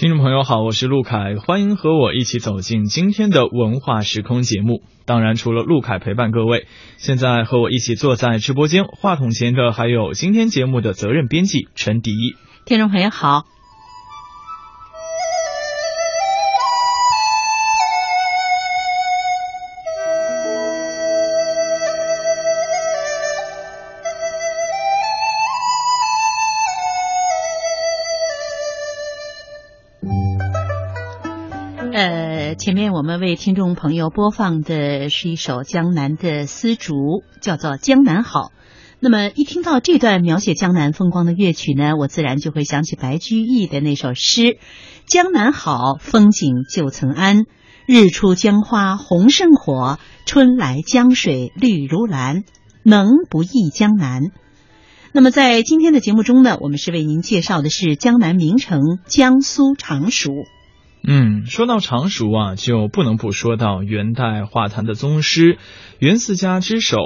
听众朋友好，我是陆凯，欢迎和我一起走进今天的文化时空节目。当然，除了陆凯陪伴各位，现在和我一起坐在直播间话筒前的还有今天节目的责任编辑陈迪。听众朋友好。们为听众朋友播放的是一首江南的丝竹，叫做《江南好》。那么一听到这段描写江南风光的乐曲呢，我自然就会想起白居易的那首诗：“江南好，风景旧曾谙。日出江花红胜火，春来江水绿如蓝。能不忆江南？”那么在今天的节目中呢，我们是为您介绍的是江南名城江苏常熟。嗯，说到常熟啊，就不能不说到元代画坛的宗师，元四家之首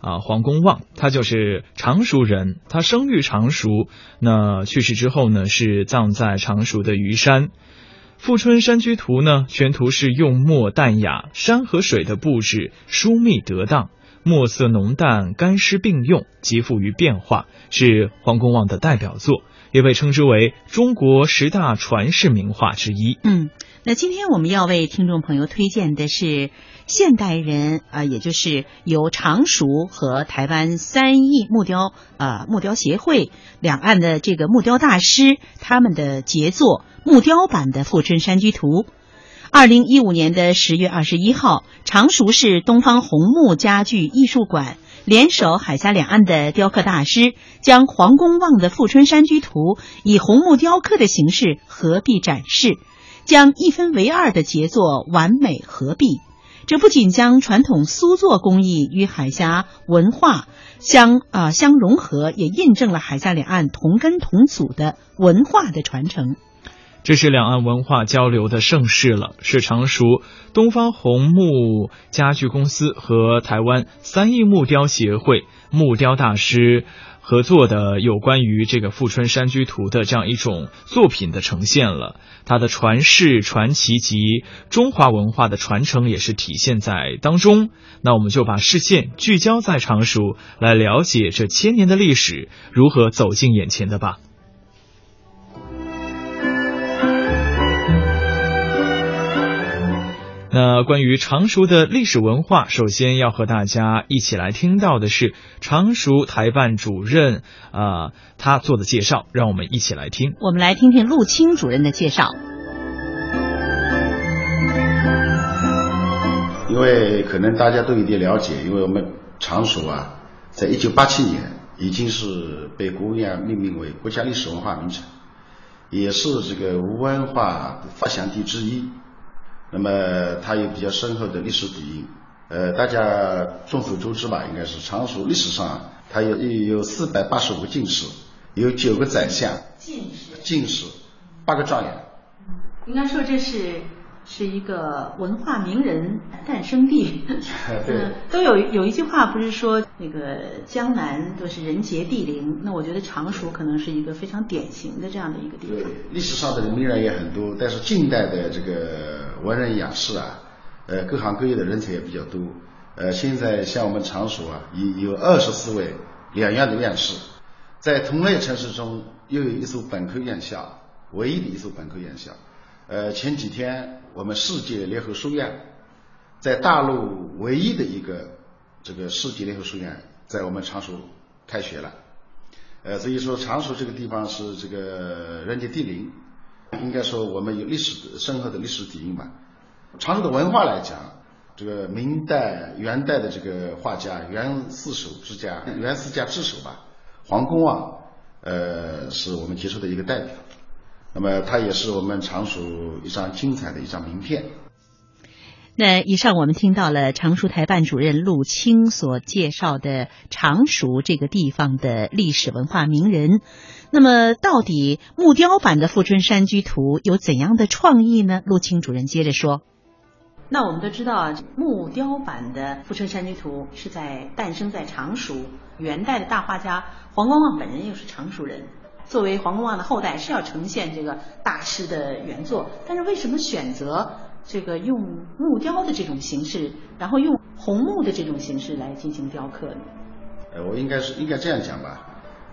啊，黄公望，他就是常熟人。他生于常熟，那去世之后呢，是葬在常熟的虞山。《富春山居图》呢，全图是用墨淡雅，山和水的布置疏密得当，墨色浓淡干湿并用，极富于变化，是黄公望的代表作。也被称之为中国十大传世名画之一。嗯，那今天我们要为听众朋友推荐的是现代人啊，也就是由常熟和台湾三义木雕啊木雕协会两岸的这个木雕大师他们的杰作木雕版的《富春山居图》。二零一五年的十月二十一号，常熟市东方红木家具艺术馆。联手海峡两岸的雕刻大师，将黄公望的《富春山居图》以红木雕刻的形式合璧展示，将一分为二的杰作完美合璧。这不仅将传统苏作工艺与海峡文化相啊相融合，也印证了海峡两岸同根同祖的文化的传承。这是两岸文化交流的盛世了，是常熟东方红木家具公司和台湾三义木雕协会木雕大师合作的有关于这个《富春山居图》的这样一种作品的呈现了。它的传世传奇及中华文化的传承也是体现在当中。那我们就把视线聚焦在常熟，来了解这千年的历史如何走进眼前的吧。那关于常熟的历史文化，首先要和大家一起来听到的是常熟台办主任啊他做的介绍，让我们一起来听。我们来听听陆清主任的介绍。因为可能大家都有点了解，因为我们常熟啊，在一九八七年已经是被国务院命名为国家历史文化名城，也是这个文化发祥地之一。那么它有比较深厚的历史底蕴，呃，大家众所周知吧，应该是常熟历史上它有有四百八十五个进士，有九个宰相，进士，进士，八个状元。应该说这是。是一个文化名人诞生地，对，都有有一句话不是说那个江南都是人杰地灵，那我觉得常熟可能是一个非常典型的这样的一个地方。对，历史上的名人也很多，但是近代的这个文人雅士啊，呃，各行各业的人才也比较多。呃，现在像我们常熟啊，有有二十四位两院的院士，在同类城市中又有一所本科院校，唯一的一所本科院校。呃，前几天我们世界联合书院在大陆唯一的一个这个世界联合书院在我们常熟开学了，呃，所以说常熟这个地方是这个人杰地灵，应该说我们有历史深厚的历史底蕴吧。常熟的文化来讲，这个明代、元代的这个画家元四手之家、元四家之首吧，黄公望，呃，是我们接触的一个代表。那么，他也是我们常熟一张精彩的一张名片。那以上我们听到了常熟台办主任陆清所介绍的常熟这个地方的历史文化名人。那么，到底木雕版的《富春山居图》有怎样的创意呢？陆清主任接着说：“那我们都知道啊，木雕版的《富春山居图》是在诞生在常熟，元代的大画家黄公望本人又是常熟人。”作为黄公望的后代是要呈现这个大师的原作，但是为什么选择这个用木雕的这种形式，然后用红木的这种形式来进行雕刻呢？呃，我应该是应该这样讲吧，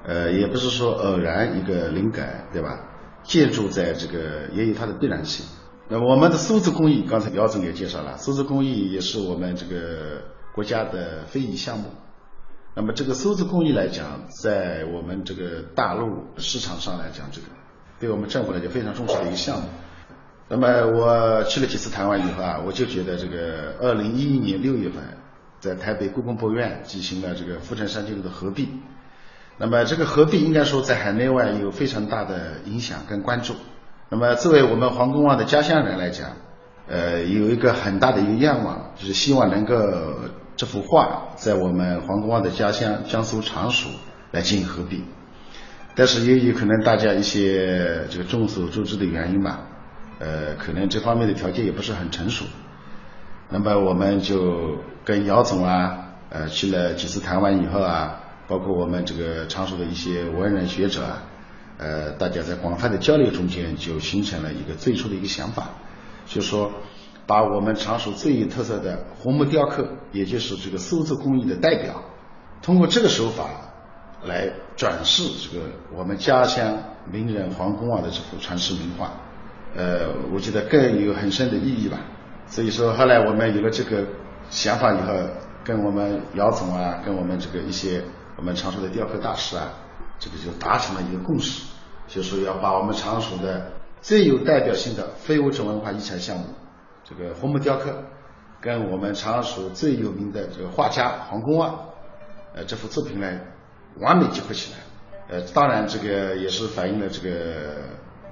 呃，也不是说偶然一个灵感，对吧？建筑在这个也有它的必然性。那我们的苏字工艺，刚才姚总也介绍了，苏字工艺也是我们这个国家的非遗项目。那么这个苏字工艺来讲，在我们这个大陆市场上来讲，这个对我们政府来讲非常重视的一个项目。那么我去了几次台湾以后啊，我就觉得这个二零一一年六月份，在台北故宫博物院进行了这个富春山居图的合璧。那么这个合璧应该说在海内外有非常大的影响跟关注。那么作为我们黄公望的家乡人来讲，呃，有一个很大的一个愿望，就是希望能够。这幅画在我们黄公望的家乡江苏常熟来进行合璧，但是由于可能大家一些这个众所周知的原因吧，呃，可能这方面的条件也不是很成熟。那么我们就跟姚总啊，呃，去了几次台湾以后啊，包括我们这个常熟的一些文人学者啊，呃，大家在广泛的交流中间，就形成了一个最初的一个想法，就说。把我们常熟最有特色的红木雕刻，也就是这个苏州工艺的代表，通过这个手法来转世这个我们家乡名人黄公望的这幅传世名画，呃，我觉得更有很深的意义吧。所以说，后来我们有了这个想法以后，跟我们姚总啊，跟我们这个一些我们常熟的雕刻大师啊，这个就达成了一个共识，就说要把我们常熟的最有代表性的非物质文化遗产项目。这个红木雕刻，跟我们常熟最有名的这个画家黄公望，呃，这幅作品呢，完美结合起来。呃，当然这个也是反映了这个，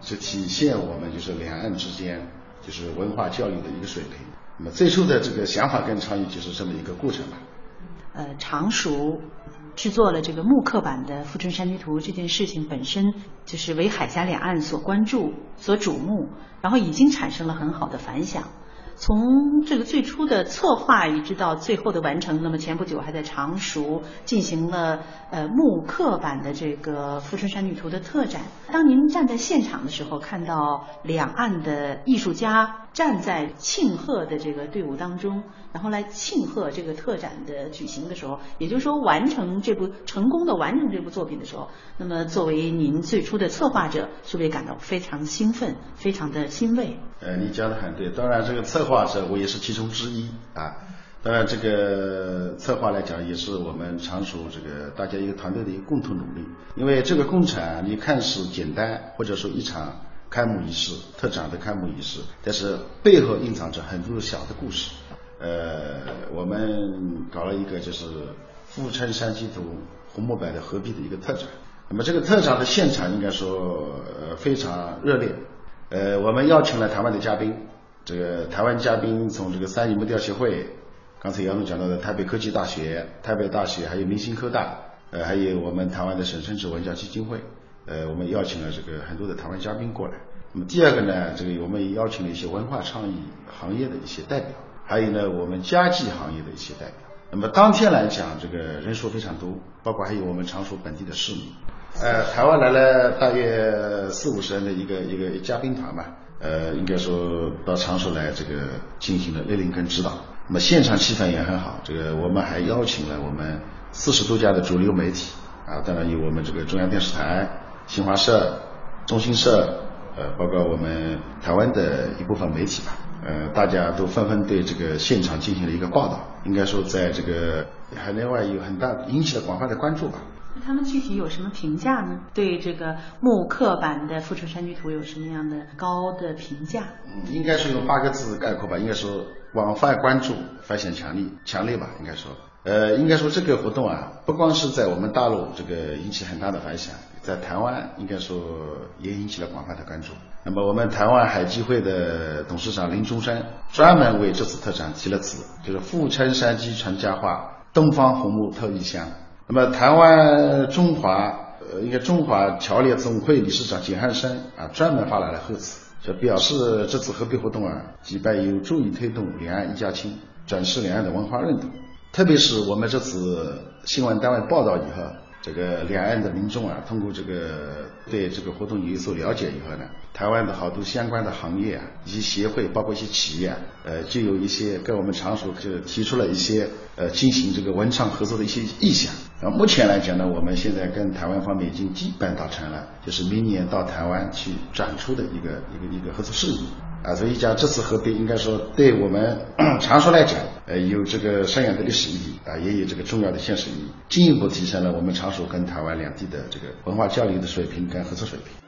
是体现我们就是两岸之间就是文化教育的一个水平。那么最初的这个想法跟创意就是这么一个过程吧。呃，常熟制作了这个木刻版的《富春山居图》这件事情本身就是为海峡两岸所关注、所瞩目，然后已经产生了很好的反响。从这个最初的策划一直到最后的完成，那么前不久还在常熟进行了呃木刻版的这个《富春山居图》的特展。当您站在现场的时候，看到两岸的艺术家站在庆贺的这个队伍当中，然后来庆贺这个特展的举行的时候，也就是说完成这部成功的完成这部作品的时候，那么作为您最初的策划者，是不是也感到非常兴奋，非常的欣慰？呃，你讲的很对，当然这个策划者我也是其中之一啊。当然这个策划来讲，也是我们常熟这个大家一个团队的一个共同努力。因为这个工程你看似简单，或者说一场开幕仪式、特展的开幕仪式，但是背后蕴藏着很多小的故事。呃，我们搞了一个就是《富春山居图》红木版的合璧的一个特展。那么这个特展的现场应该说呃非常热烈。呃，我们邀请了台湾的嘉宾，这个台湾嘉宾从这个三义木雕协会，刚才杨总讲到的台北科技大学、台北大学，还有明星科大，呃，还有我们台湾的沈春志文教基金会，呃，我们邀请了这个很多的台湾嘉宾过来。那么第二个呢，这个我们也邀请了一些文化创意行业的一些代表，还有呢我们家具行业的一些代表。那么当天来讲，这个人数非常多，包括还有我们常熟本地的市民。呃，台湾来了大约四五十人的一个一个嘉宾团吧，呃，应该说到常熟来这个进行了莅临跟指导，那么现场气氛也很好。这个我们还邀请了我们四十多家的主流媒体啊，当然有我们这个中央电视台、新华社、中新社，呃，包括我们台湾的一部分媒体吧，呃，大家都纷纷对这个现场进行了一个报道，应该说在这个海内外有很大引起了广泛的关注吧。那他们具体有什么评价呢？对这个木刻版的《富春山居图》有什么样的高的评价？嗯，应该是用八个字概括吧。应该说广泛关注，反响强烈，强烈吧。应该说，呃，应该说这个活动啊，不光是在我们大陆这个引起很大的反响，在台湾应该说也引起了广泛的关注。那么我们台湾海基会的董事长林中山专门为这次特展题了词，就是“富春山居传家话，东方红木特异香”。那么，台湾中华呃，应该中华侨联总会理事长简汉生啊，专门发来了贺词，就表示这次合璧活动啊，举办有助于推动两岸一家亲，展示两岸的文化认同。特别是我们这次新闻单位报道以后，这个两岸的民众啊，通过这个对这个活动有所了解以后呢，台湾的好多相关的行业啊，一些协会，包括一些企业啊，呃，就有一些跟我们常熟就提出了一些呃进行这个文创合作的一些意向。啊，目前来讲呢，我们现在跟台湾方面已经基本达成了，就是明年到台湾去展出的一个一个一个合作事宜。啊，所以讲这次合并应该说对我们 常熟来讲，呃，有这个深远的历史意义啊，也有这个重要的现实意义，进一步提升了我们常熟跟台湾两地的这个文化交流的水平跟合作水平。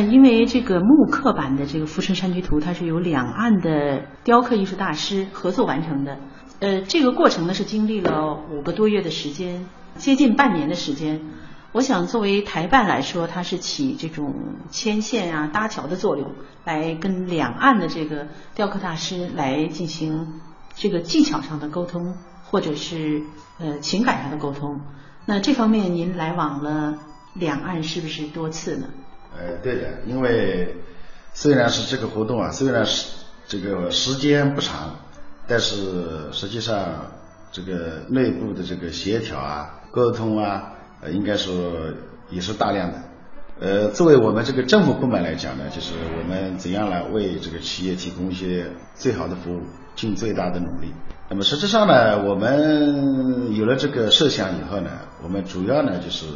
因为这个木刻版的这个《富春山居图》，它是由两岸的雕刻艺术大师合作完成的。呃，这个过程呢是经历了五个多月的时间，接近半年的时间。我想作为台办来说，它是起这种牵线啊、搭桥的作用，来跟两岸的这个雕刻大师来进行这个技巧上的沟通，或者是呃情感上的沟通。那这方面您来往了两岸是不是多次呢？呃，对的，因为虽然是这个活动啊，虽然是这个时间不长，但是实际上这个内部的这个协调啊、沟通啊，呃，应该说也是大量的。呃，作为我们这个政府部门来讲呢，就是我们怎样来为这个企业提供一些最好的服务，尽最大的努力。那么实质上呢，我们有了这个设想以后呢，我们主要呢就是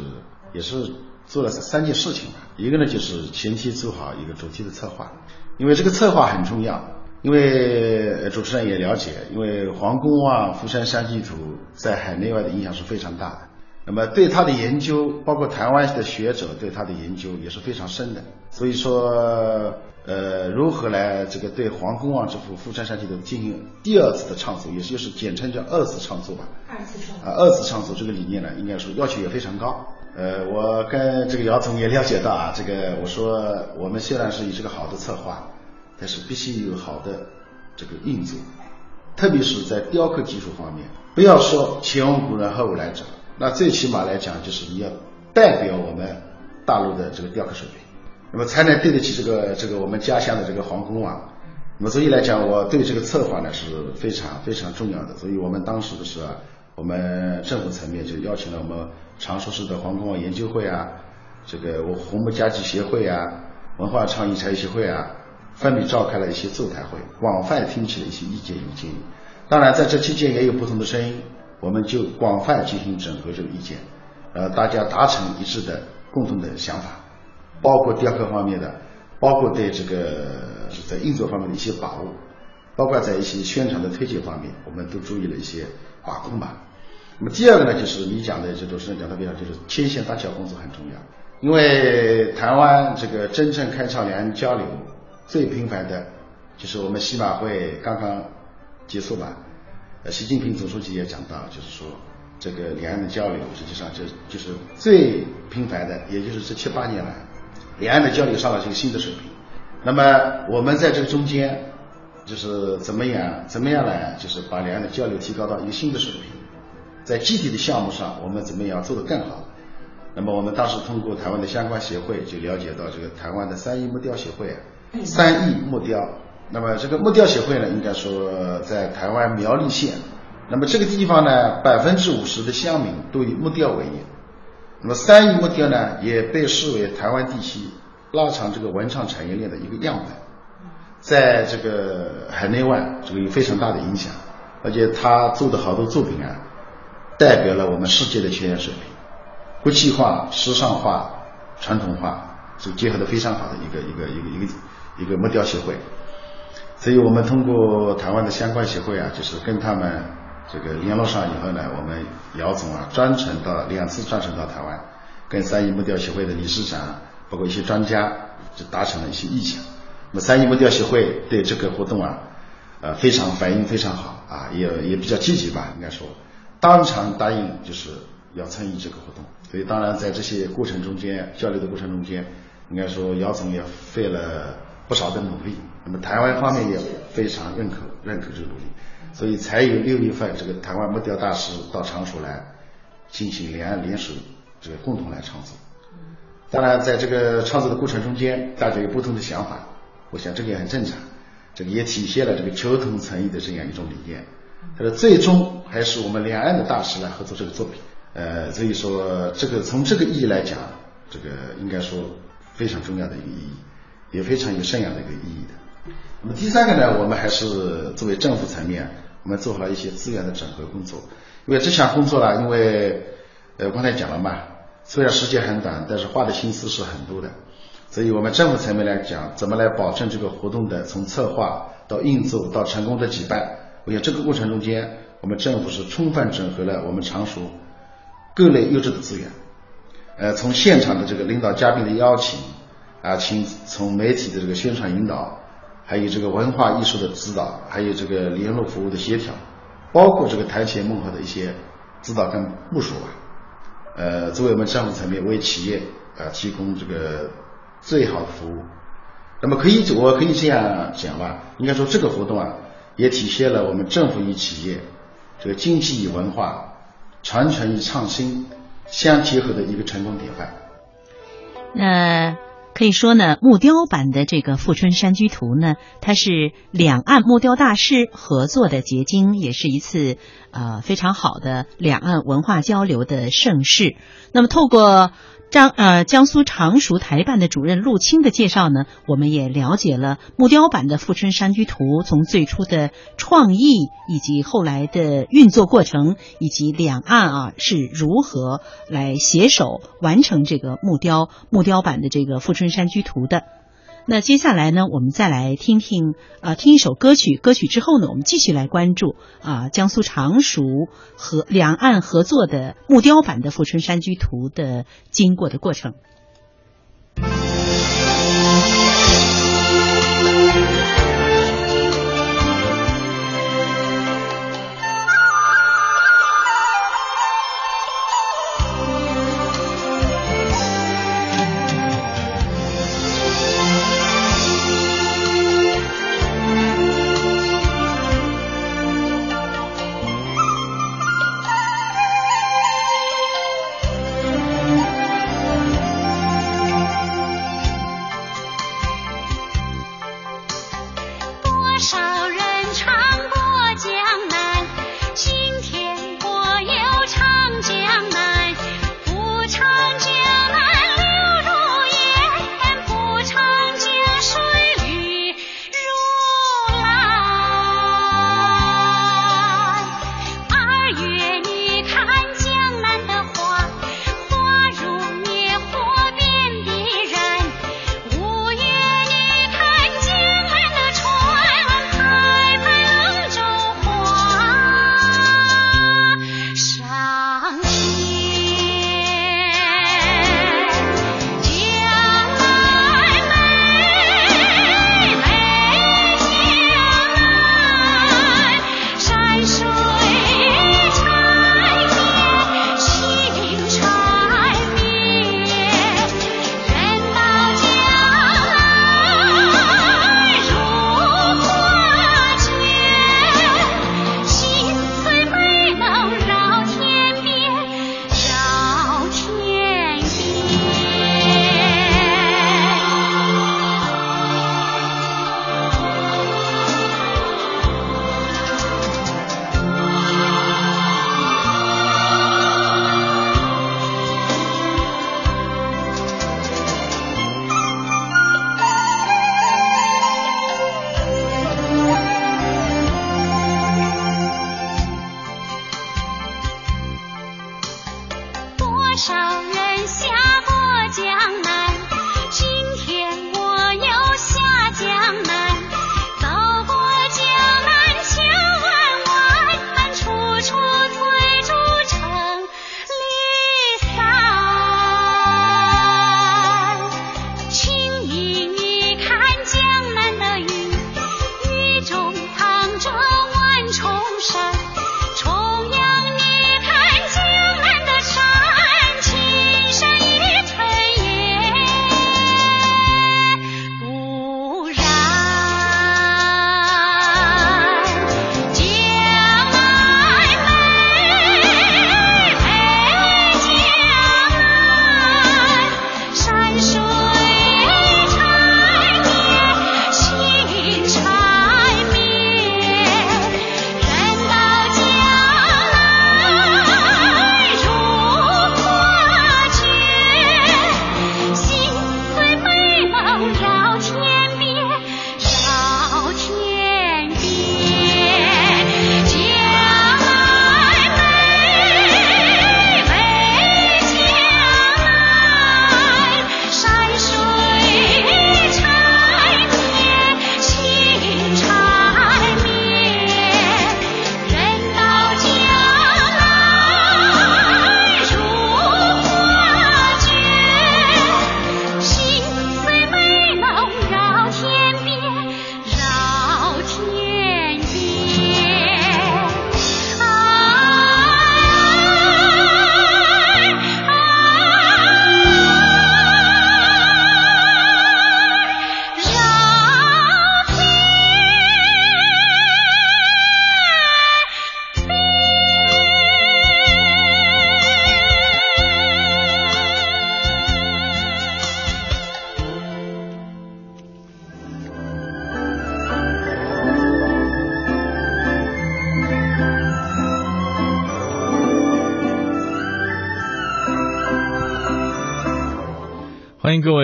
也是。做了三件事情吧，一个呢就是前期做好一个主题的策划，因为这个策划很重要。因为主持人也了解，因为黄公望《福山山居图》在海内外的影响是非常大的。那么对他的研究，包括台湾的学者对他的研究也是非常深的。所以说，呃，如何来这个对黄公望这幅《福山山居图》进行第二次的创作，也就是简称叫二次创作吧。二次创作啊，二次创作这个理念呢，应该说要求也非常高。呃，我跟这个姚总也了解到啊，这个我说我们虽然是有这个好的策划，但是必须有好的这个运作，特别是在雕刻技术方面，不要说前无古人后无来者，那最起码来讲就是你要代表我们大陆的这个雕刻水平，那么才能对得起这个这个我们家乡的这个皇宫啊。那么所以来讲，我对这个策划呢是非常非常重要的，所以我们当时的时候，我们政府层面就邀请了我们。常熟市的黄公望研究会啊，这个我红木家具协会啊，文化创意产业协会啊，分别召开了一些座谈会，广泛听取了一些意见与建议。当然，在这期间也有不同的声音，我们就广泛进行整合这个意见，呃，大家达成一致的共同的想法，包括雕刻方面的，包括对这个在运作方面的一些把握，包括在一些宣传的推介方面，我们都注意了一些把控吧。那么第二个呢，就是你讲的，这主持人讲的比较，就是牵线搭桥工作很重要。因为台湾这个真正开创两岸交流最频繁的，就是我们西马会刚刚结束吧。呃，习近平总书记也讲到，就是说这个两岸的交流，实际上就就是最频繁的，也就是这七八年来，两岸的交流上了一个新的水平。那么我们在这个中间，就是怎么样怎么样来，就是把两岸的交流提高到一个新的水平。在具体的项目上，我们怎么样做得更好？那么我们当时通过台湾的相关协会就了解到，这个台湾的三义木雕协会啊，三义木雕。那么这个木雕协会呢，应该说在台湾苗栗县。那么这个地方呢，百分之五十的乡民都以木雕为业。那么三义木雕呢，也被视为台湾地区拉长这个文创产业链的一个样本，在这个海内外这个有非常大的影响，而且他做的好多作品啊。代表了我们世界的学院水平，国际化、时尚化、传统化，是结合的非常好的一个一个一个一个一个木雕协会。所以我们通过台湾的相关协会啊，就是跟他们这个联络上以后呢，我们姚总啊专程到两次专程到台湾，跟三一木雕协会的理事长，包括一些专家，就达成了一些意向。那么三义木雕协会对这个活动啊，呃非常反应非常好啊，也也比较积极吧，应该说。当场答应就是要参与这个活动，所以当然在这些过程中间交流的过程中间，应该说姚总也费了不少的努力，那么台湾方面也非常认可认可这个努力，所以才有六月份这个台湾木雕大师到常熟来进行两岸联手这个共同来创作。当然，在这个创作的过程中间，大家有不同的想法，我想这个也很正常，这个也体现了这个求同存异的这样一种理念。但是最终还是我们两岸的大师来合作这个作品，呃，所以说这个从这个意义来讲，这个应该说非常重要的一个意义，也非常有深远的一个意义的。那么第三个呢，我们还是作为政府层面，我们做好一些资源的整合工作，因为这项工作呢，因为呃刚才讲了嘛。虽然时间很短，但是花的心思是很多的，所以我们政府层面来讲，怎么来保证这个活动的从策划到运作到成功的举办？我想这个过程中间，我们政府是充分整合了我们常熟各类优质的资源，呃，从现场的这个领导嘉宾的邀请啊，请从媒体的这个宣传引导，还有这个文化艺术的指导，还有这个联络服务的协调，包括这个台前幕后的一些指导跟部署吧。呃，作为我们政府层面为企业啊提供这个最好的服务，那么可以我可以这样讲吧，应该说这个活动啊，也体现了我们政府与企业这个经济与文化、传承与创新相结合的一个成功典范。那。可以说呢，木雕版的这个《富春山居图》呢，它是两岸木雕大师合作的结晶，也是一次呃非常好的两岸文化交流的盛世。那么，透过。江呃，江苏常熟台办的主任陆清的介绍呢，我们也了解了木雕版的《富春山居图》从最初的创意，以及后来的运作过程，以及两岸啊是如何来携手完成这个木雕木雕版的这个《富春山居图》的。那接下来呢，我们再来听听啊，听一首歌曲。歌曲之后呢，我们继续来关注啊，江苏常熟和两岸合作的木雕版的《富春山居图》的经过的过程。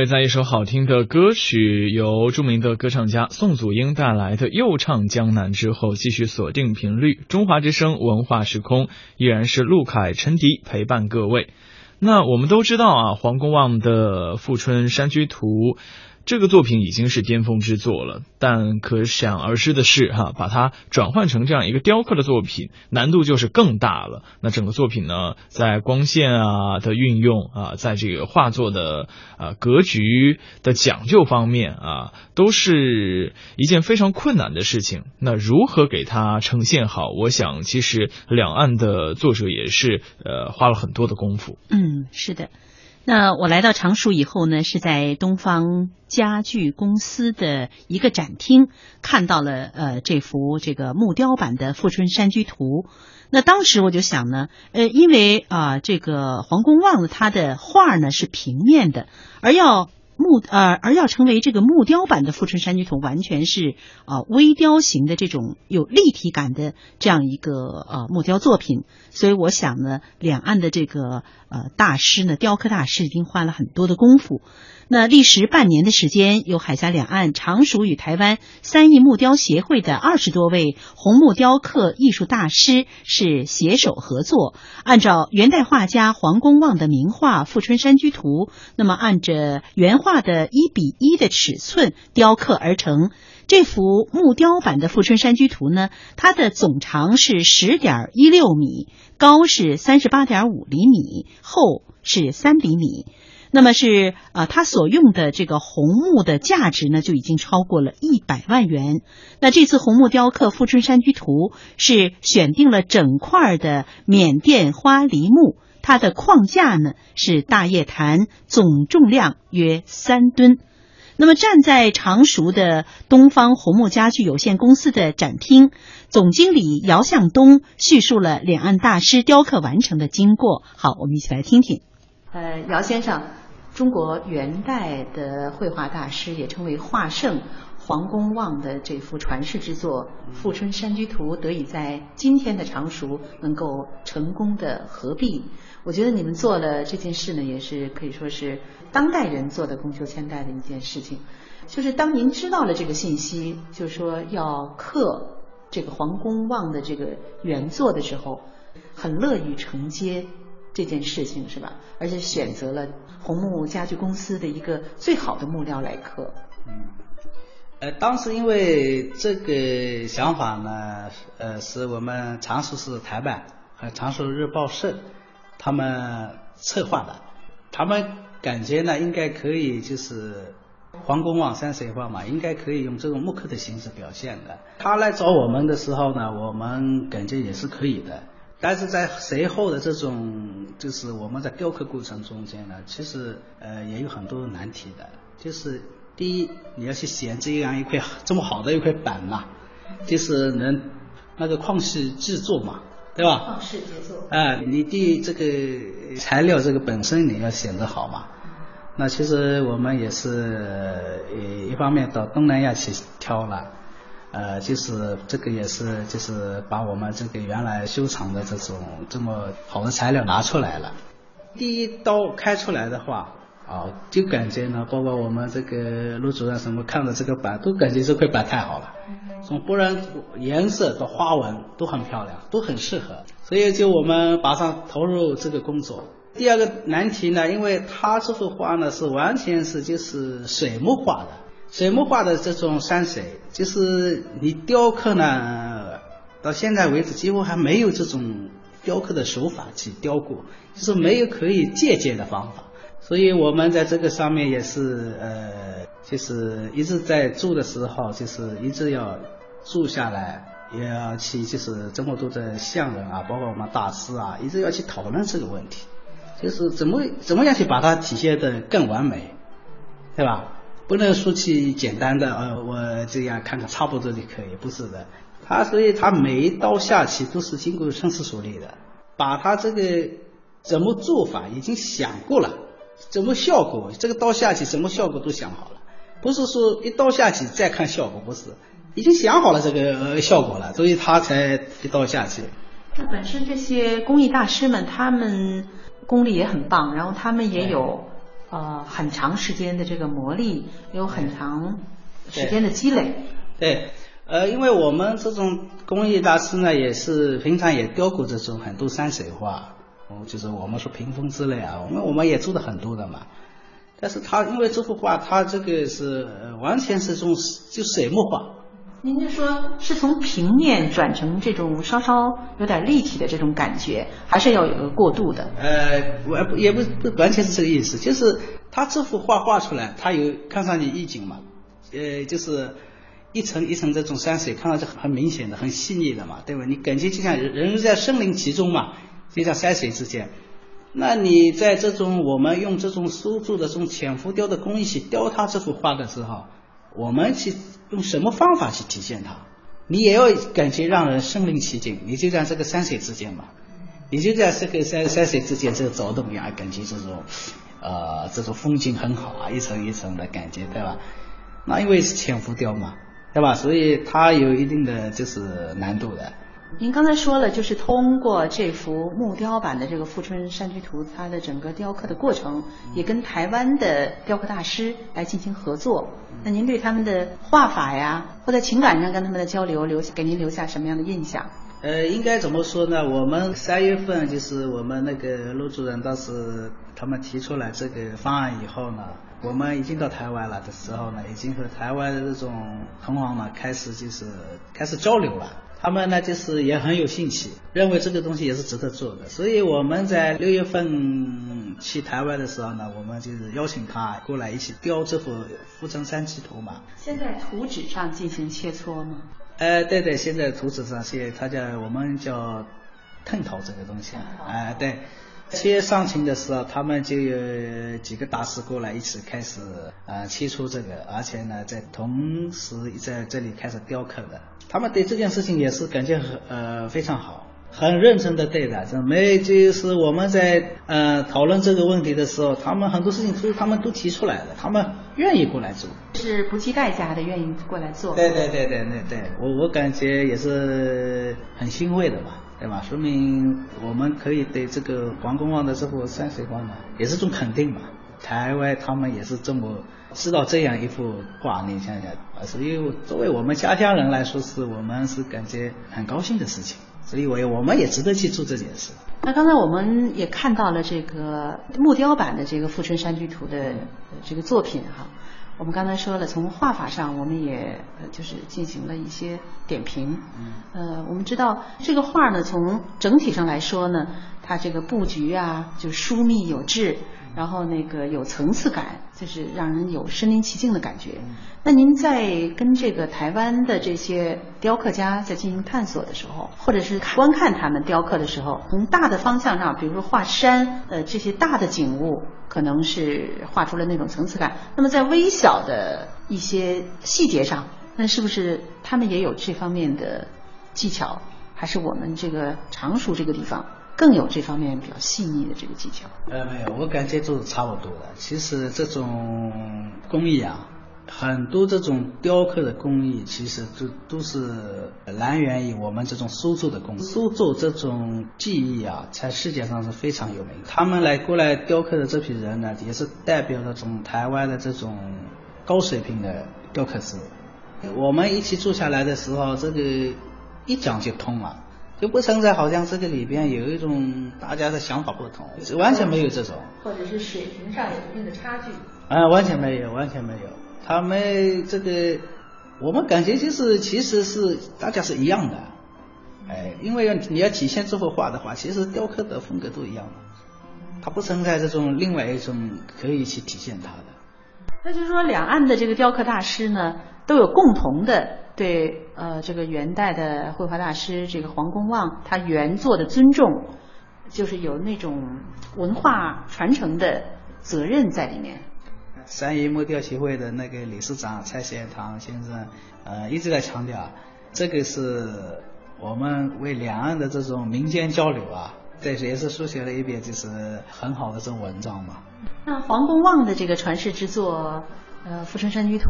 会在一首好听的歌曲，由著名的歌唱家宋祖英带来的《又唱江南》之后，继续锁定频率，中华之声文化时空依然是陆凯、陈迪陪伴各位。那我们都知道啊，黄公望的《富春山居图》。这个作品已经是巅峰之作了，但可想而知的是，哈，把它转换成这样一个雕刻的作品，难度就是更大了。那整个作品呢，在光线啊的运用啊，在这个画作的啊格局的讲究方面啊，都是一件非常困难的事情。那如何给它呈现好？我想，其实两岸的作者也是呃花了很多的功夫。嗯，是的。那我来到常熟以后呢，是在东方家具公司的一个展厅看到了呃这幅这个木雕版的《富春山居图》。那当时我就想呢，呃，因为啊这个黄公望的他的画呢是平面的，而要。木呃，而要成为这个木雕版的《富春山居图》，完全是啊微雕型的这种有立体感的这样一个呃木雕作品。所以我想呢，两岸的这个呃大师呢，雕刻大师已经花了很多的功夫。那历时半年的时间，由海峡两岸常熟与台湾三义木雕协会的二十多位红木雕刻艺术大师是携手合作，按照元代画家黄公望的名画《富春山居图》，那么按着原画的一比一的尺寸雕刻而成。这幅木雕版的《富春山居图》呢，它的总长是十点一六米，高是三十八点五厘米，厚是三厘米。那么是啊，他所用的这个红木的价值呢，就已经超过了一百万元。那这次红木雕刻《富春山居图》是选定了整块的缅甸花梨木，它的框架呢是大叶檀，总重量约三吨。那么站在常熟的东方红木家具有限公司的展厅，总经理姚向东叙述了两岸大师雕刻完成的经过。好，我们一起来听听。呃，姚先生。中国元代的绘画大师，也称为画圣黄公望的这幅传世之作《富春山居图》，得以在今天的常熟能够成功的合璧。我觉得你们做了这件事呢，也是可以说是当代人做的功修千代的一件事情。就是当您知道了这个信息，就是说要刻这个黄公望的这个原作的时候，很乐于承接。这件事情是吧？而且选择了红木家具公司的一个最好的木料来刻。嗯，呃，当时因为这个想法呢，呃，是我们常熟市台办和常熟日报社他们策划的，他们感觉呢应该可以，就是黄公望山水画嘛，应该可以用这种木刻的形式表现的。他来找我们的时候呢，我们感觉也是可以的。但是在随后的这种，就是我们在雕刻过程中间呢，其实呃也有很多难题的。就是第一，你要去选这样一块这么好的一块板嘛，就是能那个矿石制作嘛，对吧？矿石制作。啊，你对这个材料这个本身你要选择好嘛。那其实我们也是呃一方面到东南亚去挑了。呃，就是这个也是，就是把我们这个原来修藏的这种这么好的材料拿出来了。第一刀开出来的话，啊，就感觉呢，包括我们这个陆主任什么看的这个板，都感觉这块板太好了，从不然颜色到花纹都很漂亮，都很适合，所以就我们马上投入这个工作。第二个难题呢，因为他这幅画呢是完全是就是水墨画的。水墨画的这种山水，就是你雕刻呢，到现在为止几乎还没有这种雕刻的手法去雕过，就是没有可以借鉴的方法。所以我们在这个上面也是呃，就是一直在做的时候，就是一直要做下来，也要去就是这么多的匠人啊，包括我们大师啊，一直要去讨论这个问题，就是怎么怎么样去把它体现的更完美，对吧？不能说起简单的，呃，我这样看看差不多就可以，不是的。他所以他每一刀下去都是经过深思熟虑的，把他这个怎么做法已经想过了，怎么效果，这个刀下去什么效果都想好了，不是说一刀下去再看效果，不是，已经想好了这个效果了，所以他才一刀下去。那本身这些工艺大师们，他们功力也很棒，然后他们也有。呃很长时间的这个磨砺，有很长时间的积累。对，呃，因为我们这种工艺大师呢，也是平常也雕过这种很多山水画，就是我们说屏风之类啊，我们我们也做的很多的嘛。但是他因为这幅画，他这个是完全是种就水墨画。您就说，是从平面转成这种稍稍有点立体的这种感觉，还是要有个过渡的？呃，我也不不完全是这个意思，就是他这幅画画出来，他有看上去意境嘛，呃，就是一层一层这种山水，看上去很明显的、很细腻的嘛，对吧？你感觉就像人人在身临其中嘛，就像山水之间。那你在这种我们用这种苏铸的这种浅浮雕的工艺去雕他这幅画的时候。我们去用什么方法去体现它？你也要感觉让人身临其境。你就在这个山水之间嘛，你就在这个山山水之间这个走动呀，感觉这种呃这种风景很好啊，一层一层的感觉，对吧？那因为是浅浮雕嘛，对吧？所以它有一定的就是难度的。您刚才说了，就是通过这幅木雕版的这个《富春山居图》，它的整个雕刻的过程，也跟台湾的雕刻大师来进行合作。那您对他们的画法呀，或在情感上跟他们的交流，留下给您留下什么样的印象？呃，应该怎么说呢？我们三月份就是我们那个陆主任当时他们提出来这个方案以后呢，我们已经到台湾了的时候呢，已经和台湾的这种同行呢开始就是开始交流了。他们呢，就是也很有兴趣，认为这个东西也是值得做的。所以我们在六月份去台湾的时候呢，我们就是邀请他过来一起雕这幅《富春山居图》嘛。现在图纸上进行切磋吗？呃，对对，现在图纸上现，他叫我们叫探讨这个东西。哎，对。切上琴的时候，他们就有几个大师过来一起开始啊切出这个，而且呢，在同时在这里开始雕刻的。他们对这件事情也是感觉很呃非常好，很认真的对待。这没就是我们在呃讨论这个问题的时候，他们很多事情都他们都提出来了，他们愿意过来做，是不计代价的愿意过来做。对对对对对对，我我感觉也是很欣慰的吧。对吧？说明我们可以对这个黄公望的这幅山水画呢，也是种肯定嘛。台湾他们也是这么知道这样一幅画，你想想啊，所以作为我们家乡人来说，是我们是感觉很高兴的事情。所以，我我们也值得去做这件事。那刚才我们也看到了这个木雕版的这个《富春山居图》的这个作品哈。我们刚才说了，从画法上，我们也就是进行了一些点评。嗯，呃，我们知道这个画呢，从整体上来说呢，它这个布局啊，就疏密有致。然后那个有层次感，就是让人有身临其境的感觉。那您在跟这个台湾的这些雕刻家在进行探索的时候，或者是观看他们雕刻的时候，从大的方向上，比如说画山，呃，这些大的景物可能是画出了那种层次感。那么在微小的一些细节上，那是不是他们也有这方面的技巧？还是我们这个常熟这个地方？更有这方面比较细腻的这个技巧。呃，没有，我感觉都是差不多的。其实这种工艺啊，很多这种雕刻的工艺，其实都都是来源于我们这种苏州的工艺。苏州这种技艺啊，在世界上是非常有名。他们来过来雕刻的这批人呢，也是代表了种台湾的这种高水平的雕刻师。我们一起坐下来的时候，这个一讲就通了。就不存在好像这个里边有一种大家的想法不同，完全没有这种，或者是水平上有一定的差距。啊，完全没有，完全没有。他们这个，我们感觉就是其实是大家是一样的，哎，因为你要体现这幅画的话，其实雕刻的风格都一样的，它不存在这种另外一种可以去体现它的。那就是说，两岸的这个雕刻大师呢，都有共同的。对，呃，这个元代的绘画大师这个黄公望，他原作的尊重，就是有那种文化传承的责任在里面。三一木雕协会的那个理事长蔡贤堂先生，呃，一直在强调，这个是我们为两岸的这种民间交流啊，这也是书写了一篇就是很好的这种文章嘛。那黄公望的这个传世之作，呃，《富春山居图》。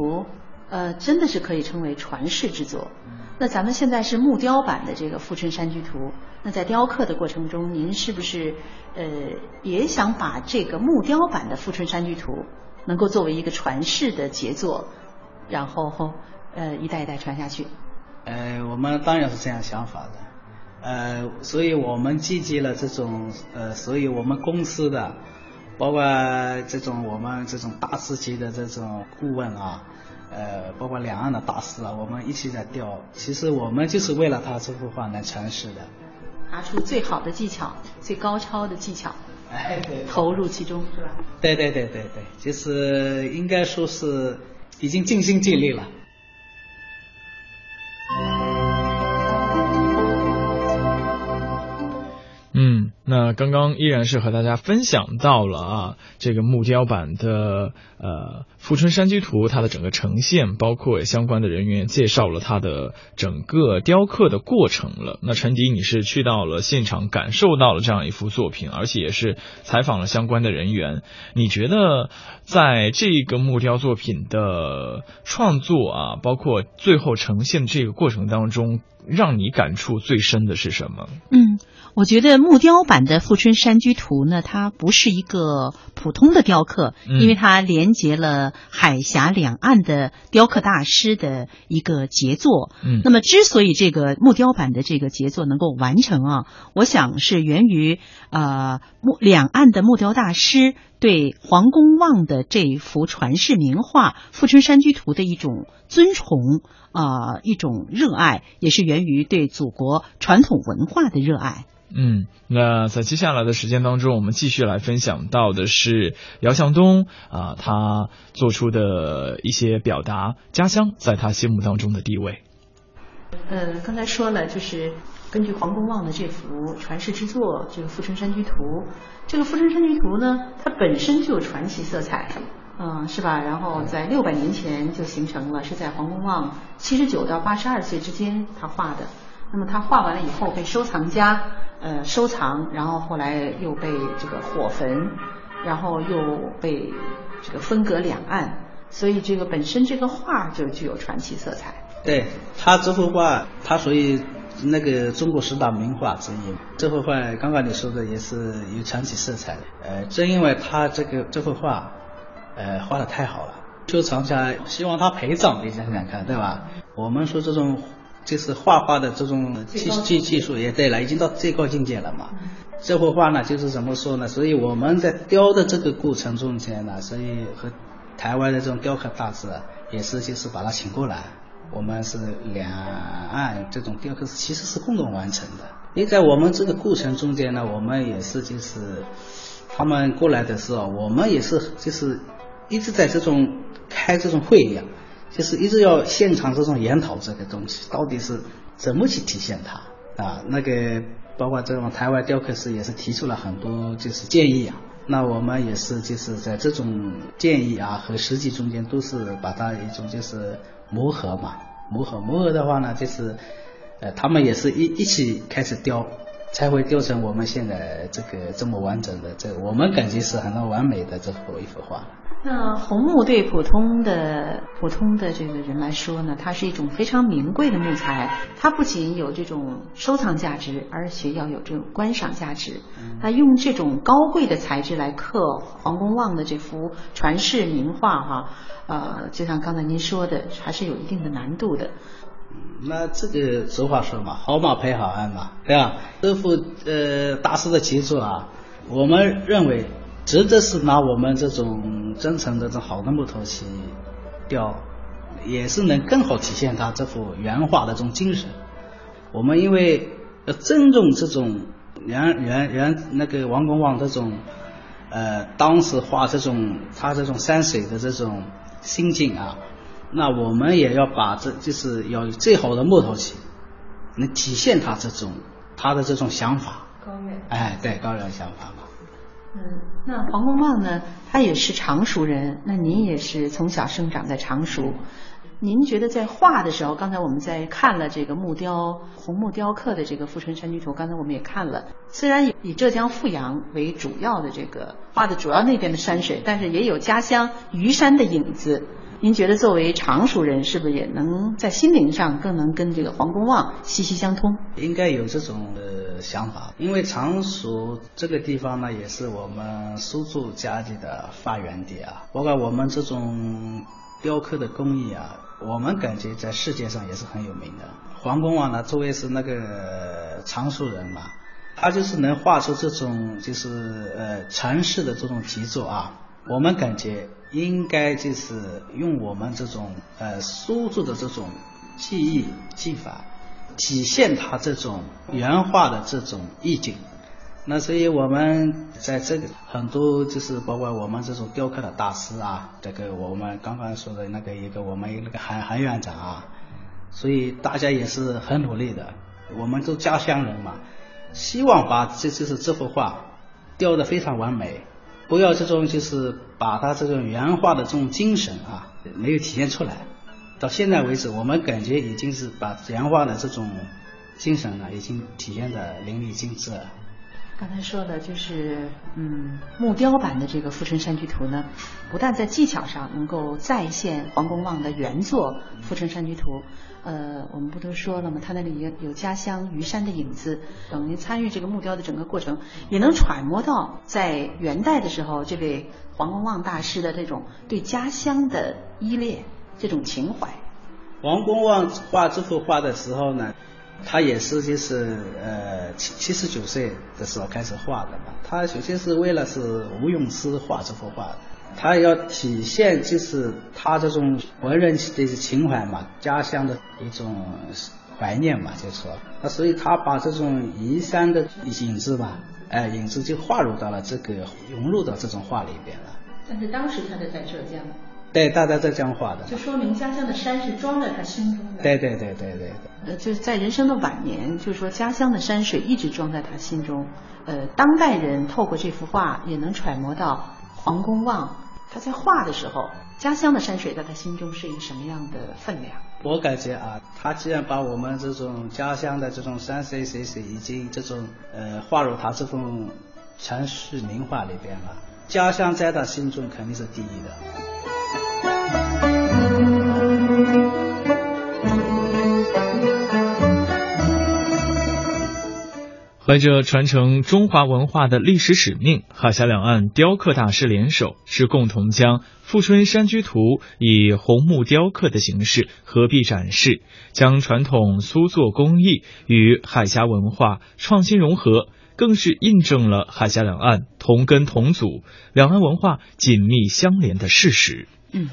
呃，真的是可以称为传世之作。那咱们现在是木雕版的这个《富春山居图》，那在雕刻的过程中，您是不是呃也想把这个木雕版的《富春山居图》能够作为一个传世的杰作，然后呃一代一代传下去？呃，我们当然是这样想法的，呃，所以我们集结了这种呃，所以我们公司的。包括这种我们这种大师级的这种顾问啊，呃，包括两岸的大师啊，我们一起在调。其实我们就是为了他这幅画来诠释的，拿出最好的技巧、最高超的技巧，哎，对，投入其中是吧？对对对对对，就是应该说是已经尽心尽力了。那刚刚依然是和大家分享到了啊，这个木雕版的呃《富春山居图》它的整个呈现，包括相关的人员介绍了它的整个雕刻的过程了。那陈迪，你是去到了现场，感受到了这样一幅作品，而且也是采访了相关的人员。你觉得在这个木雕作品的创作啊，包括最后呈现这个过程当中，让你感触最深的是什么？嗯。我觉得木雕版的《富春山居图》呢，它不是一个普通的雕刻，因为它连接了海峡两岸的雕刻大师的一个杰作。嗯，那么之所以这个木雕版的这个杰作能够完成啊，我想是源于呃木两岸的木雕大师对黄公望的这幅传世名画《富春山居图》的一种尊崇啊，一种热爱，也是源于对祖国传统文化的热爱。嗯，那在接下来的时间当中，我们继续来分享到的是姚向东啊，他做出的一些表达，家乡在他心目当中的地位。呃，刚才说了，就是根据黄公望的这幅传世之作《这个富春山居图》，这个富春山居图呢，它本身就有传奇色彩，嗯，是吧？然后在六百年前就形成了，是在黄公望七十九到八十二岁之间他画的。那么他画完了以后被收藏家。呃，收藏，然后后来又被这个火焚，然后又被这个分隔两岸，所以这个本身这个画就具有传奇色彩。对他这幅画，他属于那个中国十大名画之一。这幅画刚刚你说的也是有传奇色彩的。呃，正因为他这个这幅画，呃，画的太好了，收藏家希望他陪葬，你想想看，对吧？我们说这种。就是画画的这种技技技术也对了，已经到最高境界了嘛。这幅画呢，就是怎么说呢？所以我们在雕的这个过程中间呢，所以和台湾的这种雕刻大师也是就是把他请过来，我们是两岸这种雕刻师其实是共同完成的。因为在我们这个过程中间呢，我们也是就是他们过来的时候，我们也是就是一直在这种开这种会议啊。就是一直要现场这种研讨这个东西，到底是怎么去体现它啊？那个包括这种台湾雕刻师也是提出了很多就是建议啊。那我们也是就是在这种建议啊和实际中间都是把它一种就是磨合嘛，磨合磨合的话呢，就是呃他们也是一一起开始雕，才会雕成我们现在这个这么完整的这我们感觉是很完美的这幅一幅画。那红木对普通的普通的这个人来说呢，它是一种非常名贵的木材。它不仅有这种收藏价值，而且要有这种观赏价值。那用这种高贵的材质来刻黄公望的这幅传世名画，哈，呃，就像刚才您说的，还是有一定的难度的。那这个俗话说嘛，好马配好鞍嘛，对吧？这幅呃大师的杰作啊，我们认为。值得是拿我们这种真诚的这好的木头去雕，也是能更好体现他这幅原画的这种精神。我们因为要尊重这种原原原那个王公望这种呃当时画这种他这种山水的这种心境啊，那我们也要把这就是要最好的木头去能体现他这种他的这种想法。高远。哎，对，高远想法嘛。嗯，那黄公望呢？他也是常熟人。那您也是从小生长在常熟，您觉得在画的时候，刚才我们在看了这个木雕红木雕刻的这个《富春山居图》，刚才我们也看了。虽然以以浙江富阳为主要的这个画的主要那边的山水，但是也有家乡虞山的影子。您觉得作为常熟人，是不是也能在心灵上更能跟这个黄公望息息相通？应该有这种的想法，因为常熟这个地方呢，也是我们苏州家具的发源地啊。包括我们这种雕刻的工艺啊，我们感觉在世界上也是很有名的。黄公望呢，作为是那个常熟人嘛。他就是能画出这种就是呃城市的这种题作啊，我们感觉应该就是用我们这种呃苏州的这种技艺技法，体现他这种原画的这种意境。那所以我们在这个很多就是包括我们这种雕刻的大师啊，这个我们刚刚说的那个一个我们那个韩韩院长啊，所以大家也是很努力的，我们都家乡人嘛。希望把这就是这幅画雕得非常完美，不要这种就是把它这种原画的这种精神啊没有体现出来。到现在为止，我们感觉已经是把原画的这种精神呢，已经体现的淋漓尽致了。刚才说的，就是嗯，木雕版的这个《富春山居图》呢，不但在技巧上能够再现黄公望的原作《富春山居图》，呃，我们不都说了吗？他那里有有家乡虞山的影子，等于参与这个木雕的整个过程，也能揣摩到在元代的时候，这位黄公望大师的这种对家乡的依恋，这种情怀。黄公望画这幅画的时候呢？他也是就是呃七七十九岁的时候开始画的嘛。他首先是为了是吴永思画这幅画，他要体现就是他这种文人的情怀嘛，家乡的一种怀念嘛，就说那所以他把这种移山的影子吧，哎影子就画入到了这个融入到这种画里边了。但是当时他是在浙江。对，大家在江画的，就说明家乡的山是装在他心中的。对对对对对。呃，就是在人生的晚年，就是说家乡的山水一直装在他心中。呃，当代人透过这幅画也能揣摩到黄公望他在画的时候，家乡的山水在他心中是一个什么样的分量。我感觉啊，他既然把我们这种家乡的这种山水水水已经这种呃画入他这份城市名画里边了，家乡在他心中肯定是第一的。怀着传承中华文化的历史使命，海峡两岸雕刻大师联手，是共同将《富春山居图》以红木雕刻的形式合璧展示，将传统苏作工艺与海峡文化创新融合，更是印证了海峡两岸同根同祖、两岸文化紧密相连的事实。嗯，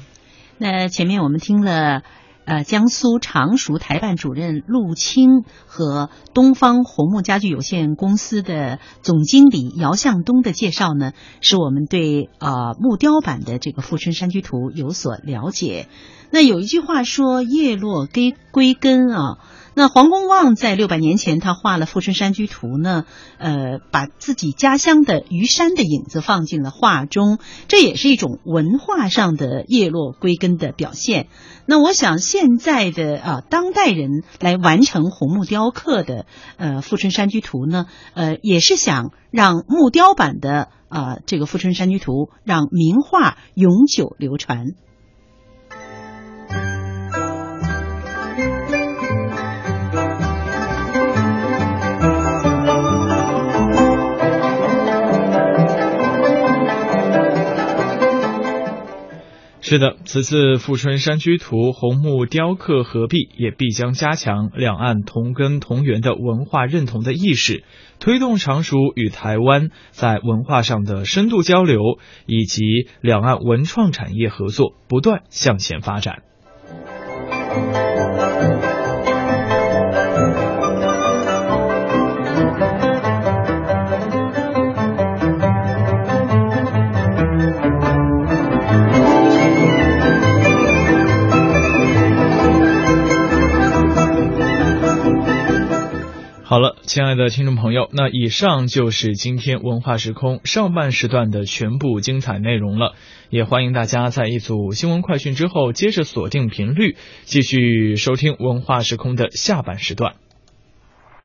那前面我们听了。呃，江苏常熟台办主任陆清和东方红木家具有限公司的总经理姚向东的介绍呢，使我们对呃木雕版的这个《富春山居图》有所了解。那有一句话说“叶落归归根”啊。那黄公望在六百年前，他画了《富春山居图》呢，呃，把自己家乡的虞山的影子放进了画中，这也是一种文化上的叶落归根的表现。那我想，现在的啊，当代人来完成红木雕刻的呃《富春山居图》呢，呃，也是想让木雕版的啊这个《富春山居图》让名画永久流传。是的，此次富春山居图红木雕刻合璧，也必将加强两岸同根同源的文化认同的意识，推动常熟与台湾在文化上的深度交流，以及两岸文创产业合作不断向前发展。亲爱的听众朋友，那以上就是今天文化时空上半时段的全部精彩内容了。也欢迎大家在一组新闻快讯之后，接着锁定频率，继续收听文化时空的下半时段。